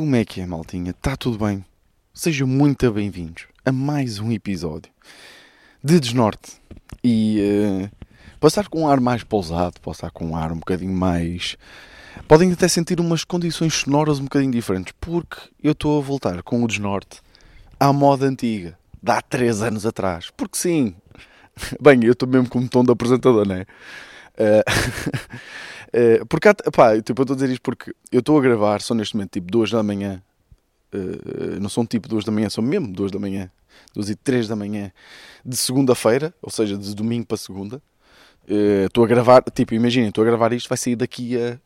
Como é que é, maltinha? Está tudo bem? Sejam muito bem-vindos a mais um episódio de Desnorte. E uh, passar com um ar mais pousado, passar com um ar um bocadinho mais. Podem até sentir umas condições sonoras um bocadinho diferentes, porque eu estou a voltar com o Desnorte à moda antiga, de há 3 anos atrás. Porque sim, bem, eu estou mesmo como tom de apresentador, não é? Uh, uh, porque, pá, tipo, eu estou a dizer isto porque eu estou a gravar, são neste momento tipo 2 da manhã, uh, não são tipo 2 da manhã, são mesmo 2 da manhã, 2 e 3 da manhã de segunda-feira, ou seja, de domingo para segunda. Estou a gravar, tipo, imaginem, estou a gravar isto, vai sair daqui a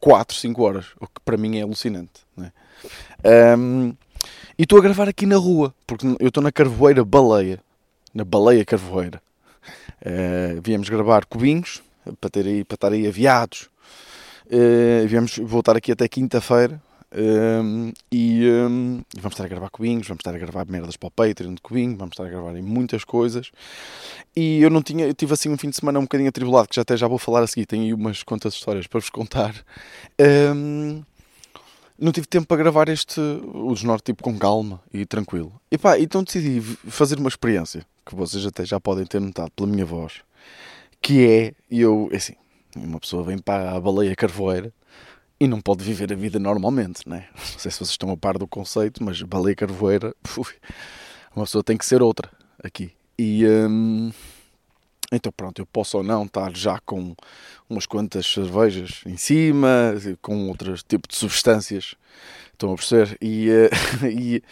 4, 5 horas, o que para mim é alucinante, não é? Um, e estou a gravar aqui na rua, porque eu estou na Carvoeira Baleia, na Baleia Carvoeira. Uh, viemos gravar cubinhos, para, ter aí, para estar aí aviados. Uh, viemos voltar aqui até quinta-feira uh, e um, vamos estar a gravar cubinhos, vamos estar a gravar merdas para o Patreon de cubinho, vamos estar a gravar em muitas coisas. E eu não tinha, eu tive assim um fim de semana um bocadinho atribulado, que já até já vou falar a seguir, tenho aí umas quantas histórias para vos contar. Um, não tive tempo para gravar este, o desnorte tipo com calma e tranquilo. E pá, então decidi fazer uma experiência, que vocês até já podem ter notado pela minha voz que é, eu, é assim, uma pessoa vem para a baleia carvoeira e não pode viver a vida normalmente, né? Não sei se vocês estão a par do conceito, mas baleia carvoeira, ui, uma pessoa tem que ser outra aqui. E hum, então pronto, eu posso ou não estar já com umas quantas cervejas em cima, com outros tipos de substâncias, estão a perceber? E, eh, e,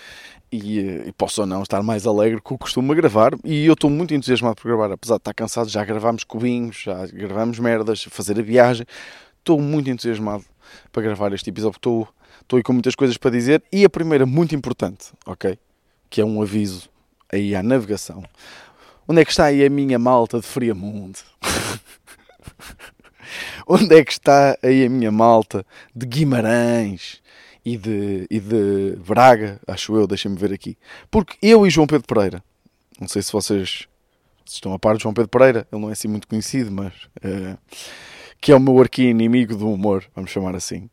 e, e, posso ou não estar mais alegre que o costumo gravar. E eu estou muito entusiasmado por gravar, apesar de estar cansado. Já gravámos cubinhos, já gravámos merdas, fazer a viagem. Estou muito entusiasmado para gravar este episódio. Estou, estou aí com muitas coisas para dizer. E a primeira, muito importante, ok? Que é um aviso aí à navegação. Onde é que está aí a minha malta de Friamundo? Onde é que está aí a minha malta de Guimarães? e de, e de Braga, acho eu, deixem-me ver aqui. Porque eu e João Pedro Pereira, não sei se vocês estão a par de João Pedro Pereira, ele não é assim muito conhecido, mas uh, que é o meu arqui-inimigo do humor, vamos chamar assim.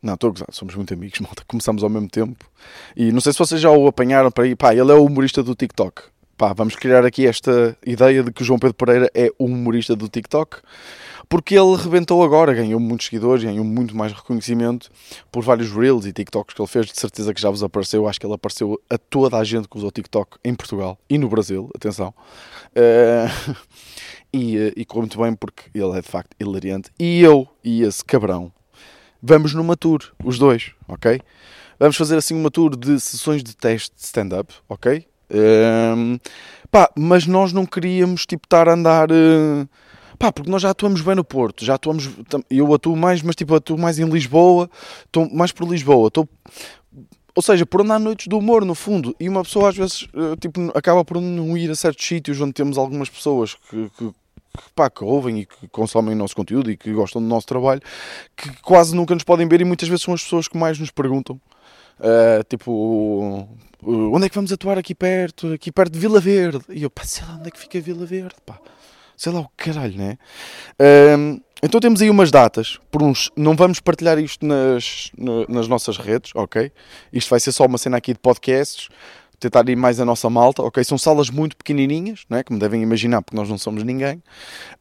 Não, estou a gozar, somos muito amigos, malta. Começamos ao mesmo tempo. E não sei se vocês já o apanharam para ir. Pá, ele é o humorista do TikTok. Pá, vamos criar aqui esta ideia de que o João Pedro Pereira é o humorista do TikTok porque ele rebentou agora, ganhou muitos seguidores, ganhou muito mais reconhecimento por vários reels e TikToks que ele fez, de certeza que já vos apareceu, acho que ele apareceu a toda a gente que usou TikTok em Portugal e no Brasil, atenção. Uh, e, eh, e correu muito bem porque ele é de facto hilariante. E eu e esse cabrão vamos numa tour, os dois, ok? Vamos fazer assim uma tour de sessões de teste de stand-up, ok? Uh, pá, mas nós não queríamos tipo estar a andar... Uh, Pá, porque nós já atuamos bem no Porto, já atuamos. Eu atuo mais, mas tipo, atuo mais em Lisboa, estou mais por Lisboa, estou. Ou seja, por andar noites do humor, no fundo. E uma pessoa às vezes eh, tipo, acaba por não ir a certos sítios onde temos algumas pessoas que, que, que, pá, que ouvem e que consomem o nosso conteúdo e que gostam do nosso trabalho, que quase nunca nos podem ver e muitas vezes são as pessoas que mais nos perguntam. Uh, tipo, onde é que vamos atuar aqui perto? Aqui perto de Vila Verde. E eu, pá, sei lá onde é que fica Vila Verde, pá sei lá o caralho, né? Um, então temos aí umas datas, por uns, não vamos partilhar isto nas, nas nossas redes, ok? Isto vai ser só uma cena aqui de podcasts, tentar ir mais a nossa malta, ok? São salas muito pequenininhas, não é? Como devem imaginar, porque nós não somos ninguém.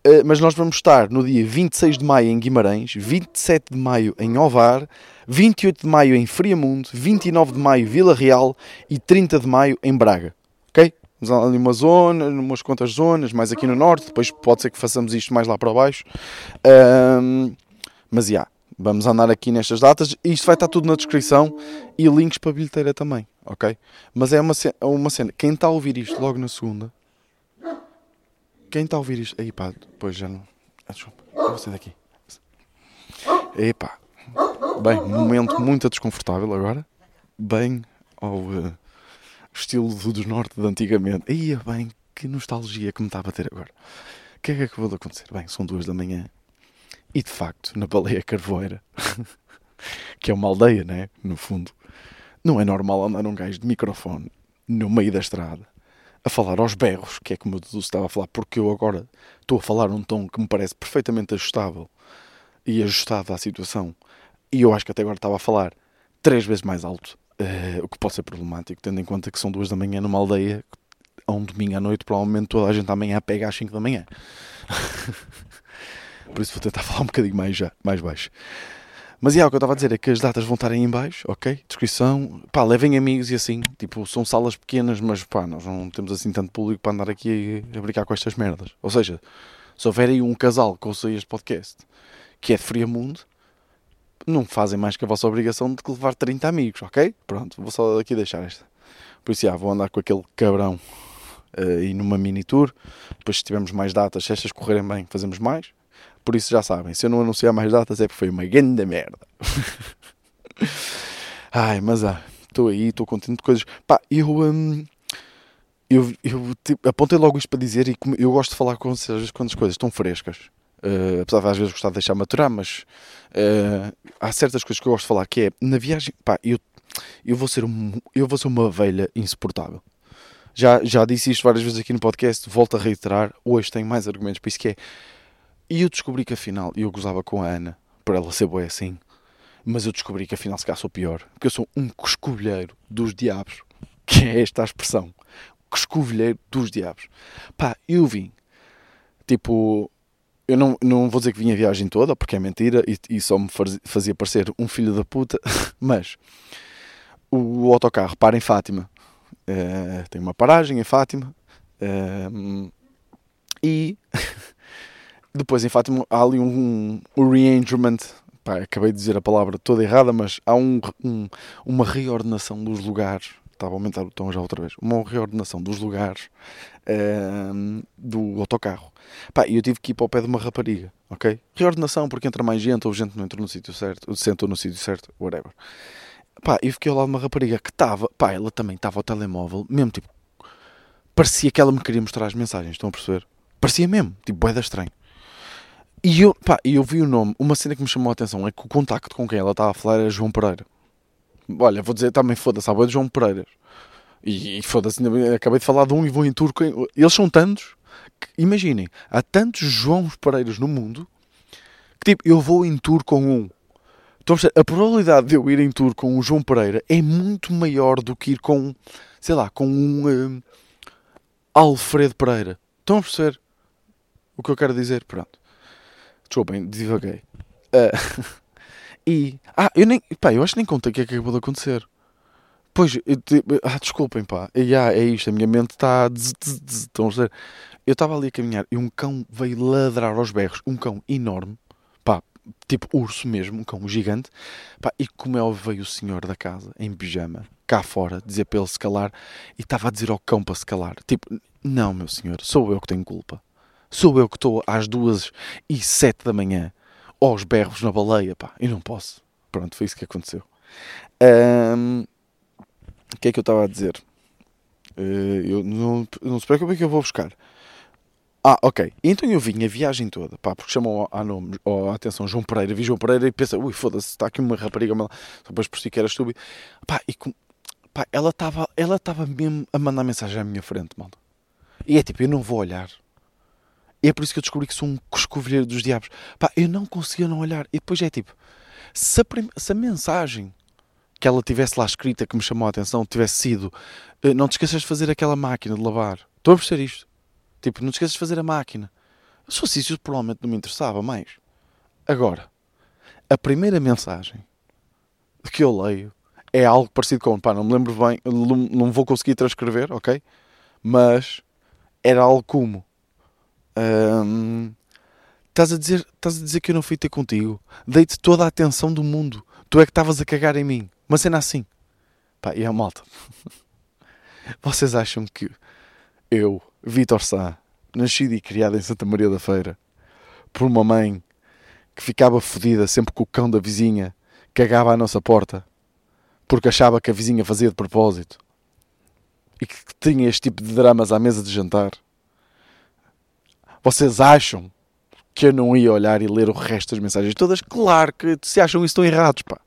Uh, mas nós vamos estar no dia 26 de maio em Guimarães, 27 de maio em Ovar, 28 de maio em Friamundo, 29 de maio Vila Real e 30 de maio em Braga, ok? ali uma zona, umas quantas zonas, mais aqui no norte, depois pode ser que façamos isto mais lá para baixo. Um, mas já, yeah, vamos andar aqui nestas datas. Isto vai estar tudo na descrição e links para a bilheteira também, ok? Mas é uma cena, é uma cena. Quem está a ouvir isto logo na segunda, quem está a ouvir isto, aí pá, depois já não. Ah, desculpa, vou sair daqui. Epá, bem, momento muito desconfortável agora. Bem ao. Uh, estilo do norte de antigamente. Ia bem, que nostalgia que me está a bater agora. O que é que acabou de acontecer? Bem, são duas da manhã e de facto, na Baleia Carvoeira, que é uma aldeia, né? No fundo, não é normal andar um gajo de microfone no meio da estrada a falar aos berros, que é como eu estava a falar, porque eu agora estou a falar num tom que me parece perfeitamente ajustável e ajustado à situação. E eu acho que até agora estava a falar três vezes mais alto. Uh, o que pode ser problemático, tendo em conta que são duas da manhã numa aldeia, a um domingo à noite, provavelmente toda a gente amanhã pega às 5 da manhã. Por isso vou tentar falar um bocadinho mais, já, mais baixo. Mas é, o que eu estava a dizer é que as datas vão estar aí em baixo, ok? Descrição, pá, levem amigos e assim, tipo, são salas pequenas, mas pá, nós não temos assim tanto público para andar aqui a, brincar com estas merdas. Ou seja, se houver aí um casal que ouça este podcast que é de Friamundo, não fazem mais que a vossa obrigação de levar 30 amigos, ok? Pronto, vou só aqui deixar esta. Por isso, já, vou andar com aquele cabrão uh, e numa mini tour. Depois, se tivermos mais datas, se estas correrem bem, fazemos mais. Por isso já sabem, se eu não anunciar mais datas é porque foi uma grande merda. Ai, mas ah, estou aí, estou contente de coisas. Pá, eu, hum, eu, eu tipo, apontei logo isto para dizer e eu gosto de falar com vocês quando as coisas estão frescas. Uh, apesar de às vezes gostar de deixar maturar, mas uh, há certas coisas que eu gosto de falar que é na viagem, pá, eu, eu, vou ser um, eu vou ser uma velha insuportável. Já, já disse isto várias vezes aqui no podcast, volto a reiterar, hoje tenho mais argumentos para isso que é e eu descobri que afinal, eu gozava com a Ana, por ela ser boa assim, mas eu descobri que afinal se calhar sou pior, porque eu sou um coscovilheiro dos diabos, que é esta a expressão, coscovilheiro dos diabos. Pá, eu vim, tipo, eu não, não vou dizer que vim a viagem toda, porque é mentira e, e só me fazia parecer um filho da puta, mas o, autocarro para em Fátima, uh, tem uma paragem em Fátima, uh, e Depois, em Fátima, há ali um, um. Pá, acabei de dizer a palavra toda errada, mas há um, um, uma reordenação dos lugares. Estava a aumentar o tom já outra vez. Uma reordenação dos lugares ehm, do autocarro. Pá, e eu tive que ir para o pé de uma rapariga, ok? Reordenação porque entra mais gente ou gente não entra no sítio certo, sentou no sítio certo, whatever. Pá, e fiquei ao lado de uma rapariga que estava, pá, ela também estava ao telemóvel, mesmo tipo, parecia que ela me queria mostrar as mensagens, estão a perceber? Parecia mesmo, tipo, boeda estranho. E eu, pá, eu vi o nome. Uma cena que me chamou a atenção é que o contacto com quem ela estava a falar era João Pereira. Olha, vou dizer também, foda-se, há de João Pereira. E, e foda-se, acabei de falar de um e vou em turco. Eles são tantos que, imaginem, há tantos João Pereiras no mundo que, tipo, eu vou em tour com um. Então, a probabilidade de eu ir em tour com o João Pereira é muito maior do que ir com, sei lá, com um uh, Alfredo Pereira. Estão a perceber o que eu quero dizer? Pronto. Desculpem, divaguei. Uh, e. Ah, eu nem. Pá, eu acho que nem contei o que é que acabou de acontecer. Pois, eu, ah, desculpem, pá. E, ah, é isto, a minha mente está. Estão a dizer. Eu estava ali a caminhar e um cão veio ladrar aos berros. Um cão enorme, pá, tipo urso mesmo, um cão gigante. Pá, e como é óbvio, veio o senhor da casa, em pijama, cá fora, dizer para ele se calar. E estava a dizer ao cão para se calar. Tipo, não, meu senhor, sou eu que tenho culpa. Sou eu que estou às duas e sete da manhã aos berros na baleia, pá, e não posso. Pronto, foi isso que aconteceu. Um, o que é que eu estava a dizer? Uh, eu não, não se preocupe que eu vou buscar. Ah, ok. Então eu vim a viagem toda, pá, porque chamou a, nome, atenção João Pereira, vi João Pereira e pensa, ui, foda-se, está aqui uma rapariga, depois por si que era estúpido. Pá, e com, pá, ela estava ela mesmo a mandar mensagem à minha frente, malta. E é tipo, eu não vou olhar. E é por isso que eu descobri que sou um coscovilheiro dos diabos. Pá, eu não conseguia não olhar. E depois é tipo, se a, se a mensagem que ela tivesse lá escrita que me chamou a atenção tivesse sido eh, não te esqueças de fazer aquela máquina de lavar. Estou a perceber isto. Tipo, não te esqueças de fazer a máquina. Se fosse isso, provavelmente não me interessava mais. Agora, a primeira mensagem que eu leio é algo parecido com, pá, não me lembro bem, não vou conseguir transcrever, ok? Mas era algo como um, estás, a dizer, estás a dizer que eu não fui ter contigo. Dei-te toda a atenção do mundo. Tu é que estavas a cagar em mim. Uma cena assim. Pá, e a malta. Vocês acham que eu, Vitor Sá, nascido e criado em Santa Maria da Feira, por uma mãe que ficava fodida sempre que o cão da vizinha cagava à nossa porta, porque achava que a vizinha fazia de propósito, e que tinha este tipo de dramas à mesa de jantar, vocês acham que eu não ia olhar e ler o resto das mensagens todas? Claro que se acham isso estão errados, pá.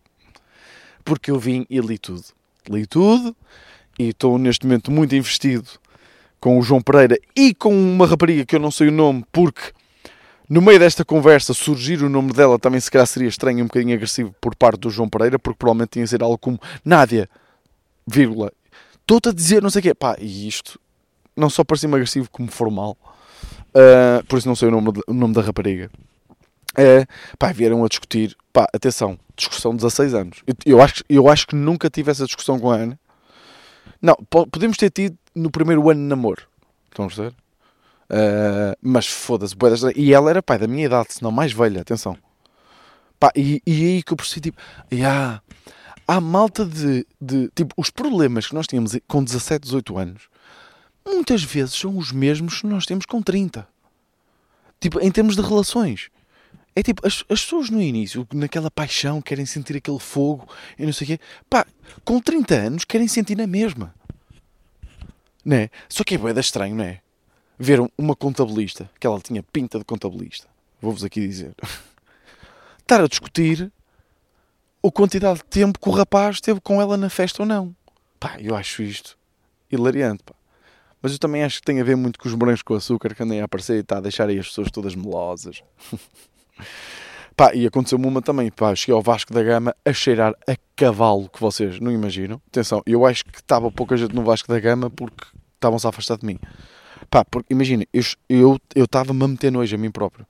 Porque eu vim e li tudo. Li tudo e estou neste momento muito investido com o João Pereira e com uma rapariga que eu não sei o nome porque No meio desta conversa, surgir o nome dela também se calhar seria estranho e um bocadinho agressivo por parte do João Pereira, porque provavelmente tinha de ser algo como Nádia, vírgula, estou-te a dizer não sei o quê. Pá, e isto não só parecia-me agressivo como formal. Uh, por isso não sei o nome, o nome da rapariga. Uh, pá, vieram a discutir. Pá, atenção, discussão de 16 anos. Eu, eu, acho, eu acho que nunca tive essa discussão com a Ana. Não, podemos ter tido no primeiro ano de namoro. Estão a perceber? Uh, mas foda-se, e ela era pai da minha idade, se não mais velha, atenção. Pá, e, e aí que eu percebi, tipo, yeah, há malta de, de, tipo, os problemas que nós tínhamos com 17, 18 anos, muitas vezes são os mesmos que nós temos com 30. Tipo, em termos de relações. É tipo, as, as pessoas no início, naquela paixão, querem sentir aquele fogo e não sei o quê. Pá, com 30 anos querem sentir na mesma. Né? Só que é boeda estranho, não é? Ver uma contabilista, que ela tinha pinta de contabilista, vou-vos aqui dizer, estar a discutir a quantidade de tempo que o rapaz teve com ela na festa ou não. Pá, eu acho isto hilariante, pá. Mas eu também acho que tem a ver muito com os morangos com açúcar que andem a aparecer e está a deixar aí as pessoas todas melosas. pá, e aconteceu-me uma também, pá, cheguei ao Vasco da Gama a cheirar a cavalo que vocês não imaginam. Atenção, eu acho que estava pouca gente no Vasco da Gama porque estavam-se a afastar de mim. Pá, porque imagina, eu estava eu, estava-me a meter nojo a mim próprio.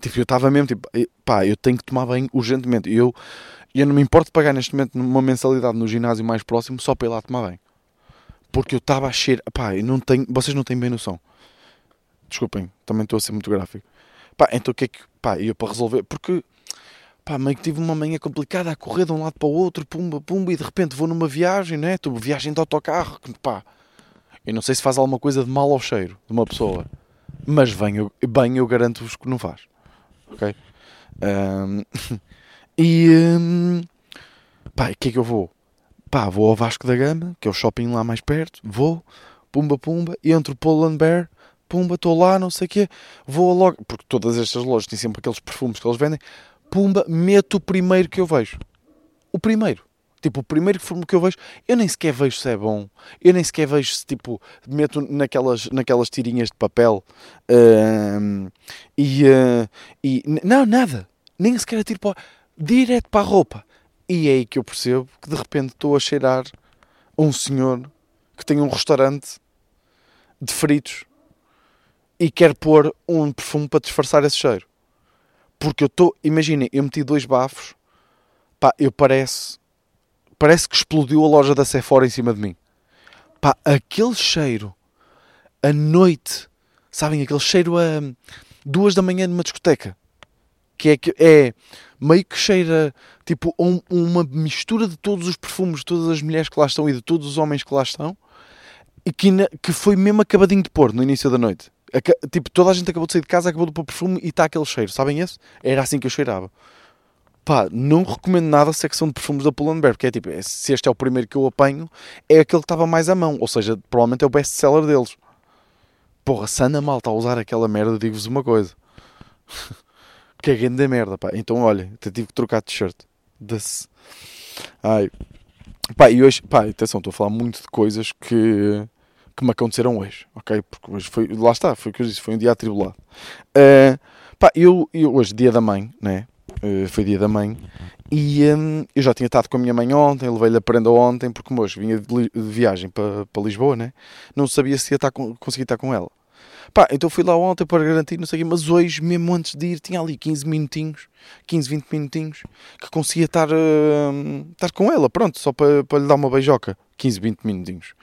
Tipo, eu estava mesmo, tipo, pá, eu tenho que tomar bem urgentemente. Eu, eu não me importo de pagar neste momento uma mensalidade no ginásio mais próximo só para ir lá tomar bem. Porque eu estava a cheirar, pá, eu não tenho, vocês não têm bem noção. Desculpem, também estou a ser muito gráfico. Pá, então o que é que, pá, eu para resolver, porque, pá, meio que tive uma manhã complicada a correr de um lado para o outro, pumba, pumba, e de repente vou numa viagem, né? Estou viagem de autocarro, pá, eu não sei se faz alguma coisa de mal ao cheiro de uma pessoa, mas bem eu, bem, eu garanto-vos que não faz. Ok? Um, e um, pá, o que é que eu vou? Pá, vou ao Vasco da Gama, que é o shopping lá mais perto, vou, pumba, pumba, entro Poland Bear, pumba, estou lá, não sei o quê, vou logo, porque todas estas lojas têm sempre aqueles perfumes que eles vendem, pumba, meto o primeiro que eu vejo. O primeiro. Tipo, o primeiro filme que eu vejo, eu nem sequer vejo se é bom. Eu nem sequer vejo se, tipo, meto naquelas, naquelas tirinhas de papel uh, e, uh, e. Não, nada. Nem sequer atiro para. Direto para a roupa. E é aí que eu percebo que de repente estou a cheirar um senhor que tem um restaurante de fritos e quer pôr um perfume para disfarçar esse cheiro. Porque eu estou. Imaginem, eu meti dois bafos. Pá, eu parece parece que explodiu a loja da Sephora em cima de mim. Pá, aquele cheiro, à noite, sabem, aquele cheiro a duas da manhã numa discoteca, que é, é meio que cheira tipo um, uma mistura de todos os perfumes de todas as mulheres que lá estão e de todos os homens que lá estão, e que, que foi mesmo acabadinho de pôr no início da noite. Tipo, toda a gente acabou de sair de casa, acabou de pôr perfume e está aquele cheiro, sabem esse? Era assim que eu cheirava. Pá, não recomendo nada a secção de perfumes da Pull&Bear, porque é tipo, é, se este é o primeiro que eu apanho, é aquele que estava mais à mão, ou seja, provavelmente é o best-seller deles. Porra, se anda mal está a usar aquela merda, digo-vos uma coisa. que é grande merda, pá. Então, olha, até tive que trocar de t-shirt. Ai. Pá, e hoje, pá, atenção, estou a falar muito de coisas que, que me aconteceram hoje, ok? Porque hoje foi, lá está, foi o que eu disse, foi um dia atribulado. Uh, pá, eu, eu hoje, dia da mãe, né? Uh, foi dia da mãe. E um, eu já tinha estado com a minha mãe ontem, levei-lhe a prenda ontem, porque hoje vinha de, de viagem para, para Lisboa, né? Não sabia se ia estar com, conseguir estar com ela. Pá, então fui lá ontem para garantir, não sei o quê, mas hoje, mesmo antes de ir, tinha ali 15 minutinhos, 15, 20 minutinhos, que conseguia estar, uh, estar com ela, pronto, só para, para lhe dar uma beijoca. 15, 20 minutinhos.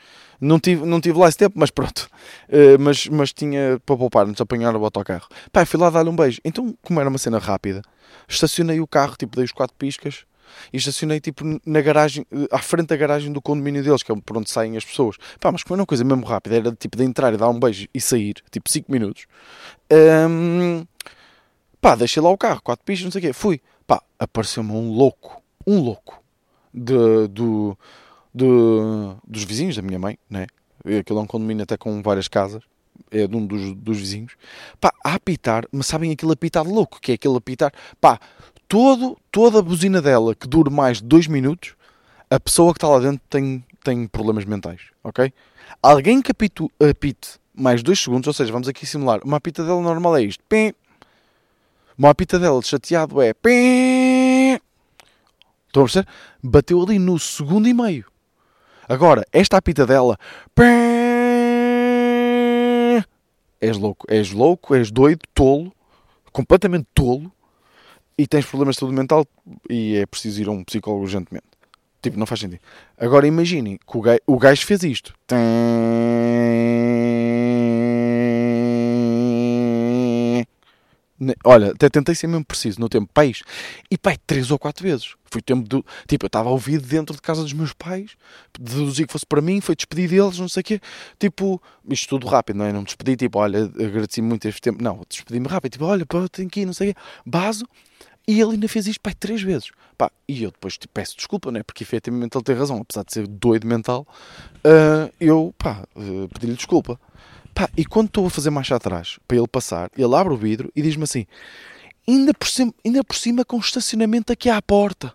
Não tive, não tive lá esse tempo, mas pronto. Uh, mas, mas tinha para poupar-nos, apanhar o autocarro. Pá, fui lá dar-lhe um beijo. Então, como era uma cena rápida, estacionei o carro, tipo, dei os quatro piscas e estacionei tipo na garagem, eh, à frente da garagem do condomínio deles, que é por onde saem as pessoas. Pá, mas como era uma coisa mesmo rápida, era tipo de entrar e dar um beijo e sair, tipo 5 minutos. Um, pá, deixei lá o carro, quatro pistas, não sei o quê. Fui, pá, apareceu-me um louco, um louco de, do, do, dos vizinhos da minha mãe, né? Aquilo é um condomínio até com várias casas é de um dos, dos vizinhos, pá, a apitar, mas sabem aquele apitar louco, que é aquele apitar, pá, todo, toda a buzina dela que dure mais de dois minutos, a pessoa que está lá dentro tem, tem problemas mentais, ok? Alguém que apito, apite mais dois segundos, ou seja, vamos aqui simular, uma apita dela normal é isto, pim, Uma pitadela de chateado é. Estão a perceber? Bateu ali no segundo e meio. Agora, esta apitadela. És louco, és louco, és doido, tolo, completamente tolo e tens problemas de saúde mental e é preciso ir a um psicólogo urgentemente. Tipo, não faz sentido. Agora imaginem que o gajo, o gajo fez isto. Olha, até tentei ser mesmo preciso no tempo. Pais. E pai, três ou quatro vezes. Foi tempo do. Tipo, eu estava a ouvir dentro de casa dos meus pais, deduzi que fosse para mim, foi despedir deles, não sei o quê. Tipo, isto tudo rápido, não é? Não me despedi, tipo, olha, agradeci muito este tempo. Não, despedi-me rápido, tipo, olha, pá, tenho que ir, não sei o quê. Baso. E ele ainda fez isto, pai, três vezes. Pá, e eu depois tipo, peço desculpa, não é? Porque efetivamente ele tem razão, apesar de ser doido mental, uh, eu, pá, uh, pedi-lhe desculpa. Pá, e quando estou a fazer marcha atrás, para ele passar, ele abre o vidro e diz-me assim: ainda por, cima, ainda por cima com estacionamento aqui à porta.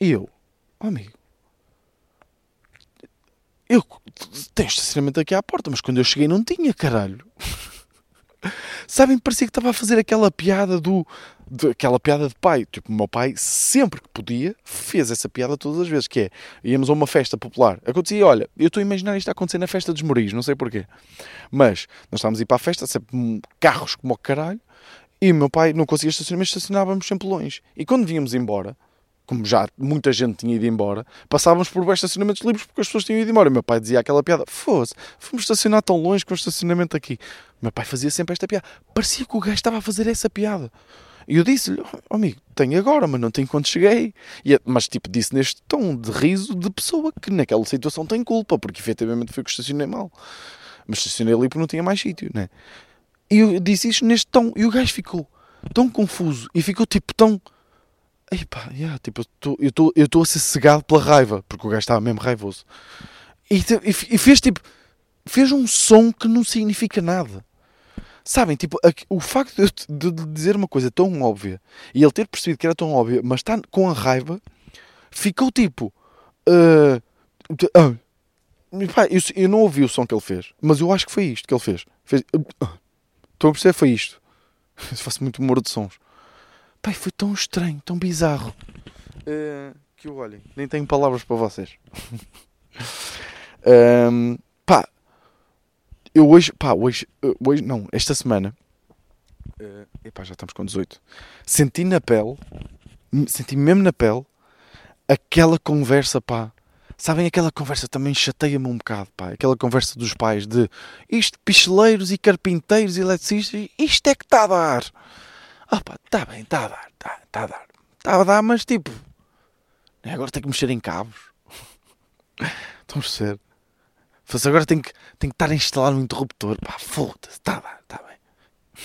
E eu, oh, amigo, eu tenho estacionamento aqui à porta, mas quando eu cheguei não tinha, caralho. Sabem, parecia que estava a fazer aquela piada do. De, aquela piada de pai. Tipo, o meu pai, sempre que podia, fez essa piada todas as vezes. Que é, íamos a uma festa popular. Acontecia, olha, eu estou a imaginar isto a acontecer na festa dos Moris, não sei porquê. Mas, nós estávamos a ir para a festa, sempre carros como o caralho. E o meu pai não conseguia estacionar, mas estacionávamos sempre longe. E quando vínhamos embora, como já muita gente tinha ido embora, passávamos por estacionamentos livres porque as pessoas tinham ido embora. O meu pai dizia aquela piada: Fosse, fomos estacionar tão longe com o estacionamento aqui. O meu pai fazia sempre esta piada. Parecia que o gajo estava a fazer essa piada. E eu disse-lhe: oh, amigo, tenho agora, mas não tenho quando cheguei. E, mas, tipo, disse neste tom de riso de pessoa que naquela situação tem culpa, porque efetivamente foi que estacionei mal. Mas estacionei ali porque não tinha mais sítio, né? E eu disse isto neste tom. E o gajo ficou tão confuso e ficou tipo tão Ei pá, yeah, tipo, eu estou eu a ser cegado pela raiva, porque o gajo estava mesmo raivoso. E, e, e, fez tipo, fez um som que não significa nada. Sabem, tipo, a, o facto de, de, dizer uma coisa tão óbvia e ele ter percebido que era tão óbvia, mas está com a raiva, ficou tipo. Uh, uh, pá, eu, eu, não ouvi o som que ele fez, mas eu acho que foi isto que ele fez. fez uh, a perceber? Foi isto. Faço muito humor de sons. Pai, foi tão estranho, tão bizarro. Uh, que eu olhem, nem tenho palavras para vocês. um, pá, eu hoje, pá, hoje, eh, hoje não, esta semana, uh, epá, já estamos com 18, senti na pele, senti mesmo na pele, aquela conversa, pá. Sabem, aquela conversa também chateia-me um bocado, pá. Aquela conversa dos pais de isto, picheleiros e carpinteiros e eletricistas, isto é que está a dar. Pá, está bem, está a dar, está tá a dar. Está a dar, mas tipo, né, agora tem que mexer em cabos. Estão a? Mas agora tem que, tem que estar a instalar um interruptor. Pá, foda-se, está a dar, está bem.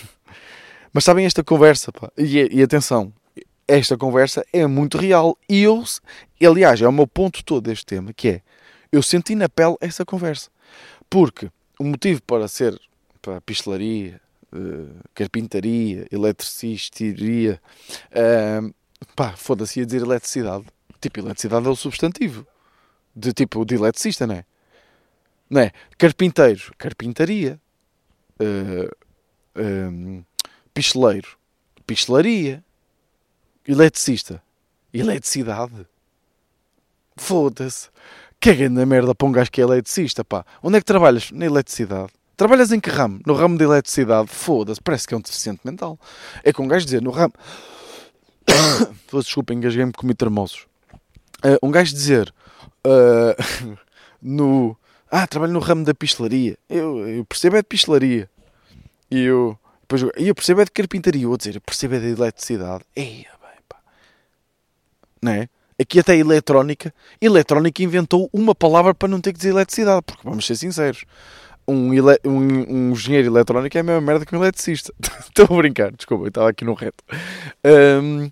Mas sabem esta conversa, pá, e, e atenção, esta conversa é muito real. E eu, aliás, é o meu ponto todo deste tema, que é, eu senti na pele essa conversa. Porque o motivo para ser para pistelaria, uh, carpintaria, eletricistaria, uh, pá, foda-se ia dizer eletricidade. Tipo, eletricidade é o substantivo. De tipo, de eletricista, não é? Não é? Carpinteiro, carpintaria. Uh, um, picheleiro, pichelaria. Eletricista, eletricidade. Foda-se. Que é grande merda para um gajo que é eletricista, pá. Onde é que trabalhas? Na eletricidade. Trabalhas em que ramo? No ramo de eletricidade? Foda-se, parece que é um deficiente mental. É com um gajo dizer, no ramo. Desculpa, engasguei-me comi termoços. Uh, um gajo dizer, uh, no. Ah, trabalho no ramo da pistelaria. Eu, eu percebo é de pistelaria. E eu. Depois, eu percebo é de carpintaria. Vou dizer, eu percebo é de eletricidade. Eia, bem, pá. Não é? Aqui até a eletrónica. Eletrónica inventou uma palavra para não ter que dizer eletricidade. Porque vamos ser sinceros um, ele, um, um engenheiro eletrónico é a mesma merda que um eletricista. Estou a brincar, desculpa, eu estava aqui no reto. Um,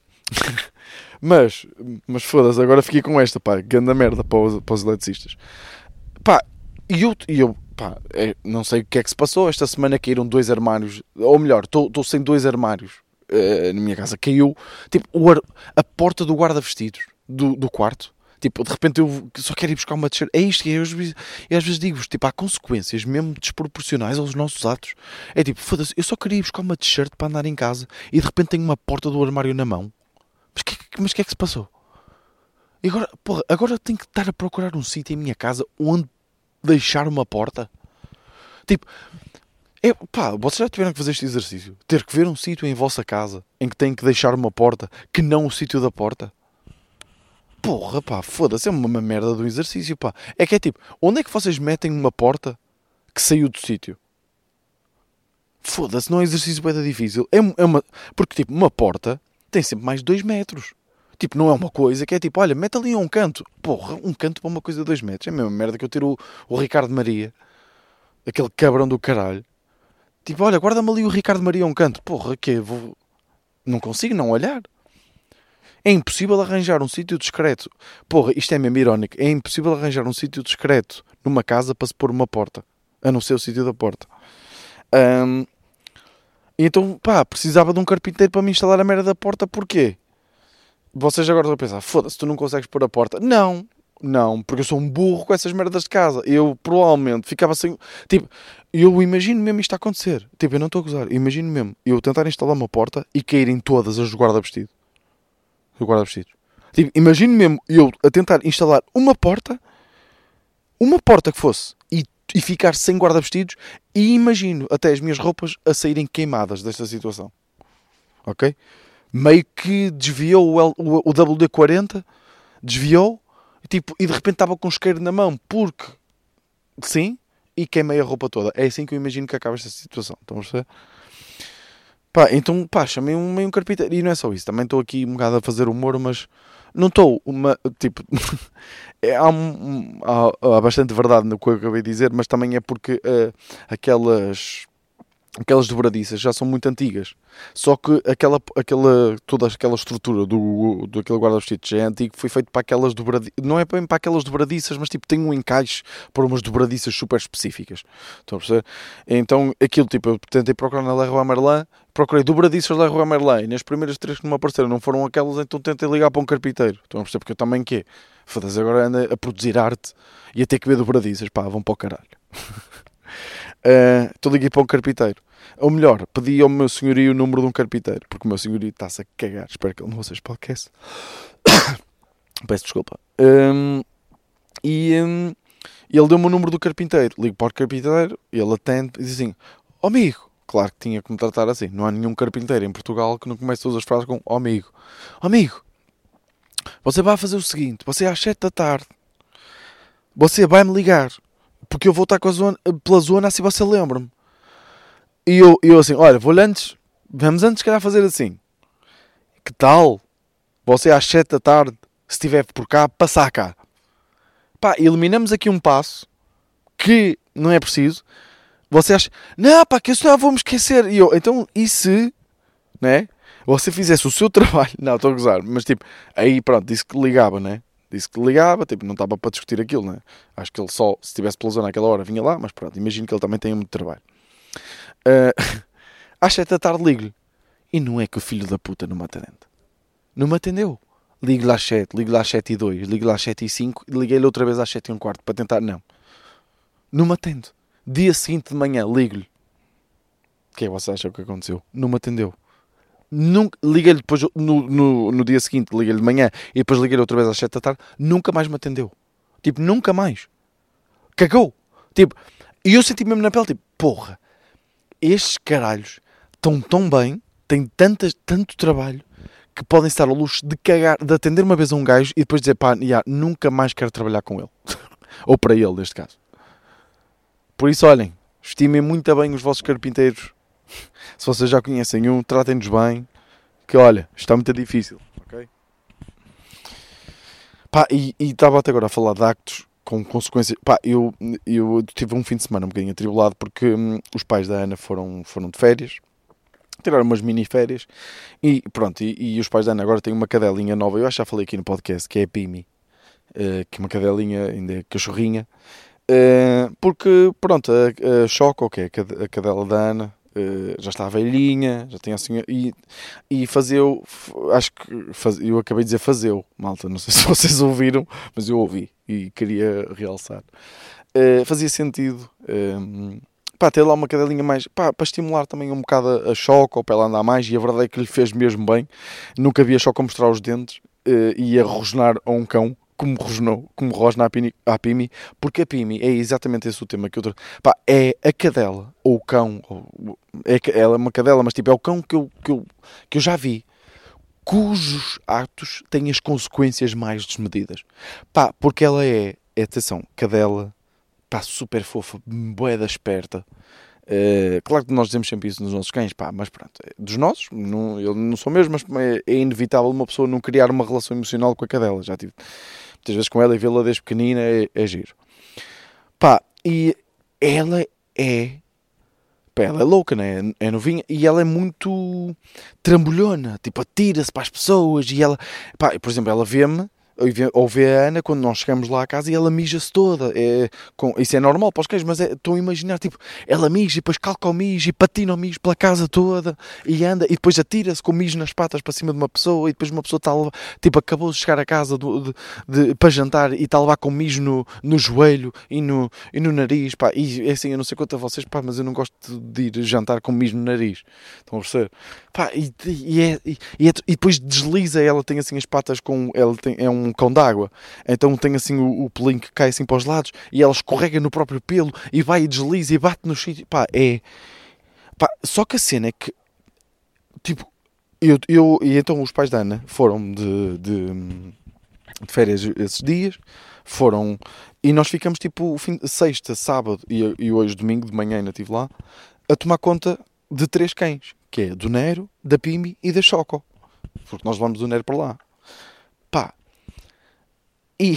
mas, mas foda-se, agora fiquei com esta, pá, grande merda para os, para os eletricistas. Pá, e eu, eu pá, é, não sei o que é que se passou. Esta semana caíram dois armários, ou melhor, estou sem dois armários uh, na minha casa. Caiu, tipo, o, a porta do guarda-vestidos do, do quarto Tipo, de repente eu só quero ir buscar uma t-shirt. É isto que eu, eu às vezes digo-vos, tipo, há consequências mesmo desproporcionais aos nossos atos. É tipo, foda-se, eu só queria ir buscar uma t-shirt para andar em casa e de repente tenho uma porta do armário na mão. Mas o que, mas que é que se passou? E agora, porra, agora tenho que estar a procurar um sítio em minha casa onde deixar uma porta? Tipo, é, pá, vocês já tiveram que fazer este exercício? Ter que ver um sítio em vossa casa em que tem que deixar uma porta que não o sítio da porta? Porra, pá, foda-se, é uma merda do exercício, pá. É que é tipo, onde é que vocês metem uma porta que saiu do sítio? Foda-se, não é exercício bem difícil. É, é uma, porque, tipo, uma porta tem sempre mais de 2 metros. Tipo, não é uma coisa que é tipo, olha, mete ali um canto. Porra, um canto para uma coisa de 2 metros. É a mesma merda que eu ter o, Ricardo Maria, aquele cabrão do caralho. Tipo, olha, guarda-me ali o Ricardo Maria um canto. Porra, que vou... Não consigo não olhar. É impossível arranjar um sítio discreto. Porra, isto é mesmo irónico. É impossível arranjar um sítio discreto numa casa para se pôr uma porta. A não ser o sítio da porta. Um, então, pá, precisava de um carpinteiro para me instalar a merda da porta. Porquê? Vocês agora estão a pensar, foda-se, tu não consegues pôr a porta. Não, não, porque eu sou um burro com essas merdas de casa. Eu provavelmente ficava sem. Tipo, eu imagino mesmo isto a acontecer. Tipo, eu não estou a gozar. Imagino mesmo eu tentar instalar uma porta e caírem todas as do guarda-vestido do guarda-vestidos. Tipo, imagino mesmo eu a tentar instalar uma porta, uma porta que fosse, e, e ficar sem guarda-vestidos, e imagino até as minhas roupas a saírem queimadas desta situação. Ok? Meio que desviou o, L, o, o WD-40, desviou, tipo, e de repente estava com isqueiro na mão, porque sim, e queimei a roupa toda. É assim que eu imagino que acaba esta situação. Estão a perceber? Pá, então, pá, chamei um um carpinteiro. E não é só isso, também estou aqui um bocado a fazer humor, mas não estou uma. Tipo, é, há, um, há, há, bastante verdade no que eu acabei de dizer, mas também é porque uh, aquelas aquelas dobradiças já são muito antigas. Só que aquela, aquela, toda aquela estrutura do, do aquele guarda-vestidos já é antigo, foi feito para aquelas dobradiças, não é bem para aquelas dobradiças, mas tipo tem um encaixe para umas dobradiças super específicas. Estão a perceber? Então aquilo tipo, eu tentei procurar na Leroy Merlin, procurei dobradiças Leroy Merlin e nas primeiras três que me apareceram não foram aquelas, então tentei ligar para um carpinteiro. Estão a perceber? Porque eu também que Foda-se, agora anda a produzir arte e a ter que ver dobradiças, pá, vão para o caralho. Uh, então liguei para um carpinteiro. Ou melhor, pedi ao meu senhorio o número de um carpinteiro, porque o meu senhorio está-se a cagar. Espero que ele não ouça este podcast. Peço desculpa. Um, e um, ele deu-me o número do carpinteiro. Ligo para o carpinteiro, ele atende e diz assim: oh, amigo. Claro que tinha que me tratar assim. Não há nenhum carpinteiro em Portugal que não comece todas as frases com oh, amigo. Oh, amigo, você vai fazer o seguinte: você às 7 da tarde, você vai-me ligar porque eu vou estar com a zona, pela zona assim você lembra-me. E eu, eu assim, olha, vou-lhe antes, vamos antes, calhar, fazer assim. Que tal você às 7 da tarde, se estiver por cá, passar cá? Pá, eliminamos aqui um passo que não é preciso. Você acha, não, pá, que eu só vou me esquecer. E eu, então, e se, né? Você fizesse o seu trabalho, não, estou a gozar, mas tipo, aí pronto, disse que ligava, né? Disse que ligava, tipo, não estava para discutir aquilo, né? Acho que ele só, se estivesse pela zona naquela hora, vinha lá, mas pronto, imagino que ele também tenha muito trabalho. Uh, às 7 da tarde ligo-lhe. E não é que o filho da puta não me atende. Não me atendeu. Ligo-lhe às 7, ligo-lhe às 7 e 2, ligo-lhe às 7 e 5 e liguei-lhe outra vez às 7 e um quarto para tentar. Não. Não me atende. Dia seguinte de manhã, ligo-lhe. O que é que você acha que aconteceu? Não me atendeu. Liguei-lhe depois no, no, no dia seguinte, liguei-lhe de manhã e depois liguei-lhe outra vez às 7 da tarde. Nunca mais me atendeu. Tipo, nunca mais. Cagou. Tipo, e eu senti mesmo na pele, tipo, porra, estes caralhos estão tão bem, têm tantas, tanto trabalho, que podem estar ao luxo de cagar, de atender uma vez a um gajo e depois dizer, pá, yeah, nunca mais quero trabalhar com ele. Ou para ele, neste caso. Por isso, olhem, estimem muito bem os vossos carpinteiros. Se vocês já conhecem um, tratem-nos bem. Que olha, está muito difícil. Ok? Pá, e estava até agora a falar de actos com consequências. Pá, eu, eu tive um fim de semana um bocadinho atribulado porque hum, os pais da Ana foram, foram de férias, tiraram umas mini férias e pronto. E, e, os pais da Ana agora têm uma cadelinha nova. Eu acho que já falei aqui no podcast que é a Pimi, uh, que é uma cadelinha, ainda é cachorrinha. Uh, porque pronto, a, a Choco, ok, a cadela da Ana, Uh, já estava velhinha, já tinha assim. E, e fazeu. Acho que. Faz, eu acabei de dizer fazeu, malta. Não sei se vocês ouviram, mas eu ouvi e queria realçar. Uh, fazia sentido. Uh, pá, ter lá uma cadelinha mais. Pá, para estimular também um bocado a choque ou para ela andar mais. E a verdade é que lhe fez mesmo bem. Nunca havia a mostrar os dentes uh, e a rosnar a um cão como rosnou, como rosna a Pimi, porque a Pimi é exatamente esse o tema que eu pá, é a cadela, ou o cão, ou, é, ela é uma cadela, mas tipo, é o cão que eu, que eu, que eu já vi, cujos atos têm as consequências mais desmedidas. Pá, porque ela é, é atenção, cadela, pá, super fofa, boeda esperta, Uh, claro que nós dizemos sempre isso nos nossos cães, pá, mas pronto, é dos nossos, não, eu não sou mesmo, mas é, é, inevitável uma pessoa não criar uma relação emocional com a cadela. Já tive muitas vezes com ela e vê-la desde pequenina é, é giro. Pá, e ela é. Ela é louca, né? É novinha e ela é muito trambolhona, tipo, atira-se para as pessoas e ela. Pá, por exemplo, ela vê-me ou vê a Ana quando nós chegamos lá à casa e ela mija-se toda. É, com, isso é normal para os cães, mas é, estou a imaginar, tipo, ela mija e depois calca o mijo e patina o mijo pela casa toda e anda e depois atira-se com o mijo nas patas para cima de uma pessoa e depois uma pessoa está tipo, acabou de chegar a casa do, de, de, para jantar e está a levar com mijo no, no joelho e no, e no nariz, pá, e é assim, eu não sei quanto a vocês, pá, mas eu não gosto de ir jantar com mijo no nariz. Estão a perceber? Pá, e, e, é, e, e, é, e depois desliza, ela tem assim as patas com, ela tem, é um um cão d'água. Então tem assim o, o pelinho que cai assim para os lados e ela escorrega no próprio pelo e vai e desliza e bate no sítio. Pá, é. Pá, só que a cena é que. Tipo, eu, eu. E então os pais da Ana foram de, de, de férias esses dias. Foram. E nós ficamos tipo fim, sexta, sábado e, e hoje domingo de manhã ainda estive lá a tomar conta de três cães, que é do Nero, da Pimi e da Choco. Porque nós vamos do Nero para lá. E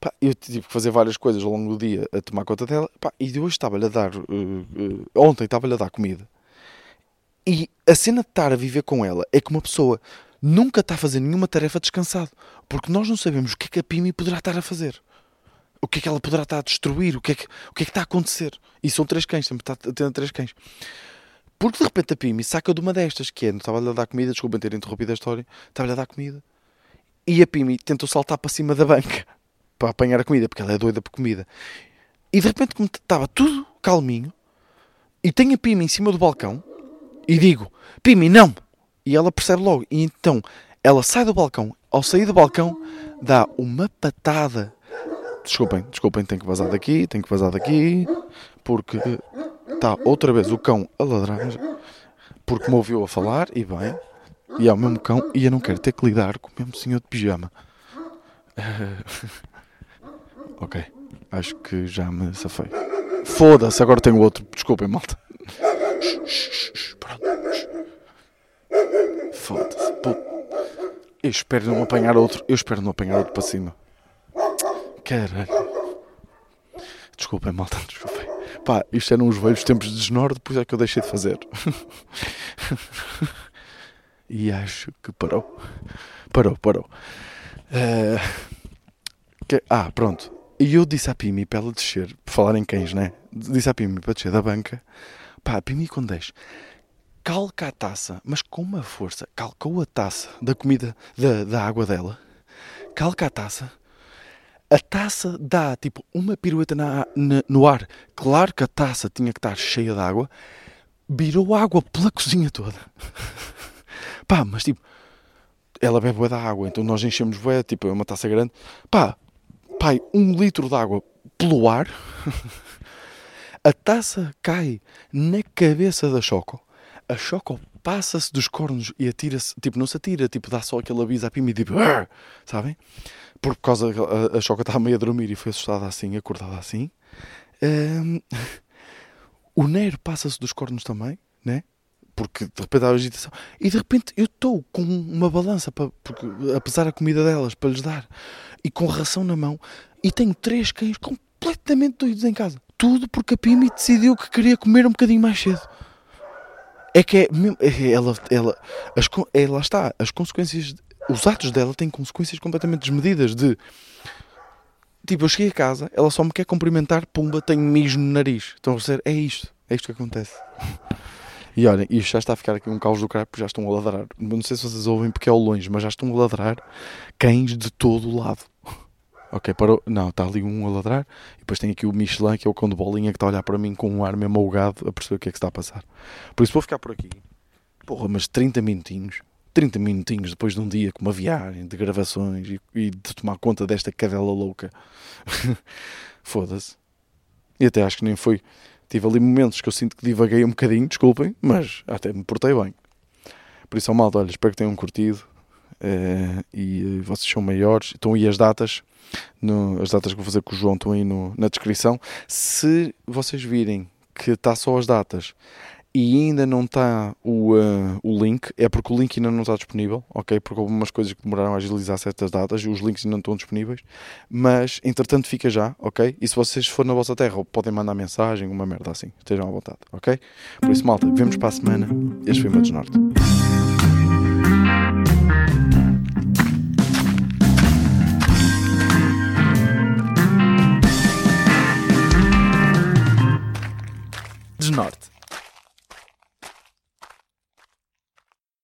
pá, eu tive que fazer várias coisas ao longo do dia a tomar conta dela. Pá, e hoje estava-lhe a dar. Uh, uh, ontem estava-lhe a dar comida. E a cena de estar a viver com ela é que uma pessoa nunca está a fazer nenhuma tarefa descansado. Porque nós não sabemos o que é que a Pimi poderá estar a fazer. O que é que ela poderá estar a destruir? O que é que, o que, é que está a acontecer? E são três cães, sempre está tendo três cães. Porque de repente a Pimi saca de uma destas, que é, não estava-lhe a dar comida, desculpem ter interrompido a história, estava-lhe a dar comida e a Pimi tentou saltar para cima da banca para apanhar a comida, porque ela é doida por comida. E de repente, como estava tudo calminho, e tem a Pimi em cima do balcão, e digo: Pimi, não! E ela percebe logo. E então ela sai do balcão. Ao sair do balcão, dá uma patada. Desculpem, desculpem, tenho que vazar daqui, tenho que vazar daqui, porque está outra vez o cão a ladrar, porque me ouviu a falar, e bem, e é o mesmo cão e eu não quero ter que lidar com o mesmo senhor de pijama. Ok, acho que já me safei. Foda-se, agora tenho outro. Desculpem, malta. Foda-se. Eu espero não apanhar outro. Eu espero não apanhar outro para cima. Caralho. Desculpem, malta, desculpem. Pá, isto eram os velhos tempos de desnorte, depois é que eu deixei de fazer. e acho que parou. Parou, parou. Uh, que, ah, pronto. E eu disse à Pimi para ela descer, por falar em cães, né? Disse à Pimi para descer da banca. Pá, a Pimi quando desce, calca a taça, mas com uma força, calcou a taça da comida, da, da água dela, calca a taça, a taça dá tipo uma pirueta na, na, no ar. Claro que a taça tinha que estar cheia de água, virou água pela cozinha toda. Pá, mas tipo, ela bebe da água, então nós enchemos bué, tipo, é uma taça grande. Pá, pai, um litro de água pelo ar. a taça cai na cabeça da Choco. A Choco passa-se dos cornos e atira-se, tipo, não se atira, tipo, dá só aquele aviso à Pima e tipo, sabem? Por causa a, a Choco estava meio a dormir e foi assustada assim, acordada assim. Um, o Nero passa-se dos cornos também, né? Porque de repente há agitação. E de repente eu estou com uma balança, para, porque, apesar da comida delas, para lhes dar, e com ração na mão, e tenho três cães completamente doidos em casa. Tudo porque a Pimi decidiu que queria comer um bocadinho mais cedo. É que é, é ela, ela, as, é, está, as consequências, os atos dela têm consequências completamente desmedidas. De tipo, eu cheguei a casa, ela só me quer cumprimentar, pumba, tenho mijo no nariz. Estão a ver? É isto. É isto que acontece. E olhem, isto já está a ficar aqui um caos do caralho, porque já estão a ladrar. Não sei se vocês ouvem porque é ao longe, mas já estão a ladrar cães de todo o lado. Ok, parou. Não, está ali um a ladrar. E depois tem aqui o Michelin, que é o cão de bolinha, que está a olhar para mim com um ar mesmo alugado a perceber o que é que está a passar. Por isso vou ficar por aqui. Porra, mas 30 minutinhos. 30 minutinhos depois de um dia com uma viagem de gravações e, e de tomar conta desta cadela louca. Foda-se. E até acho que nem foi. Tive ali momentos que eu sinto que divaguei um bocadinho, desculpem, mas até me portei bem. Por isso, malta, olha, espero que tenham curtido. Uh, e uh, vocês são maiores. Estão aí as datas. No, as datas que vou fazer com o João estão aí no, na descrição. Se vocês virem que está só as datas e ainda não está o, uh, o link, é porque o link ainda não está disponível, ok? Porque houve umas coisas que demoraram a agilizar certas datas e os links ainda não estão disponíveis, mas entretanto fica já, ok? E se vocês for na vossa terra, podem mandar mensagem, uma merda assim, estejam à vontade, ok? Por isso, malta, vemos para a semana. Este foi o meu desnorte. Desnorte.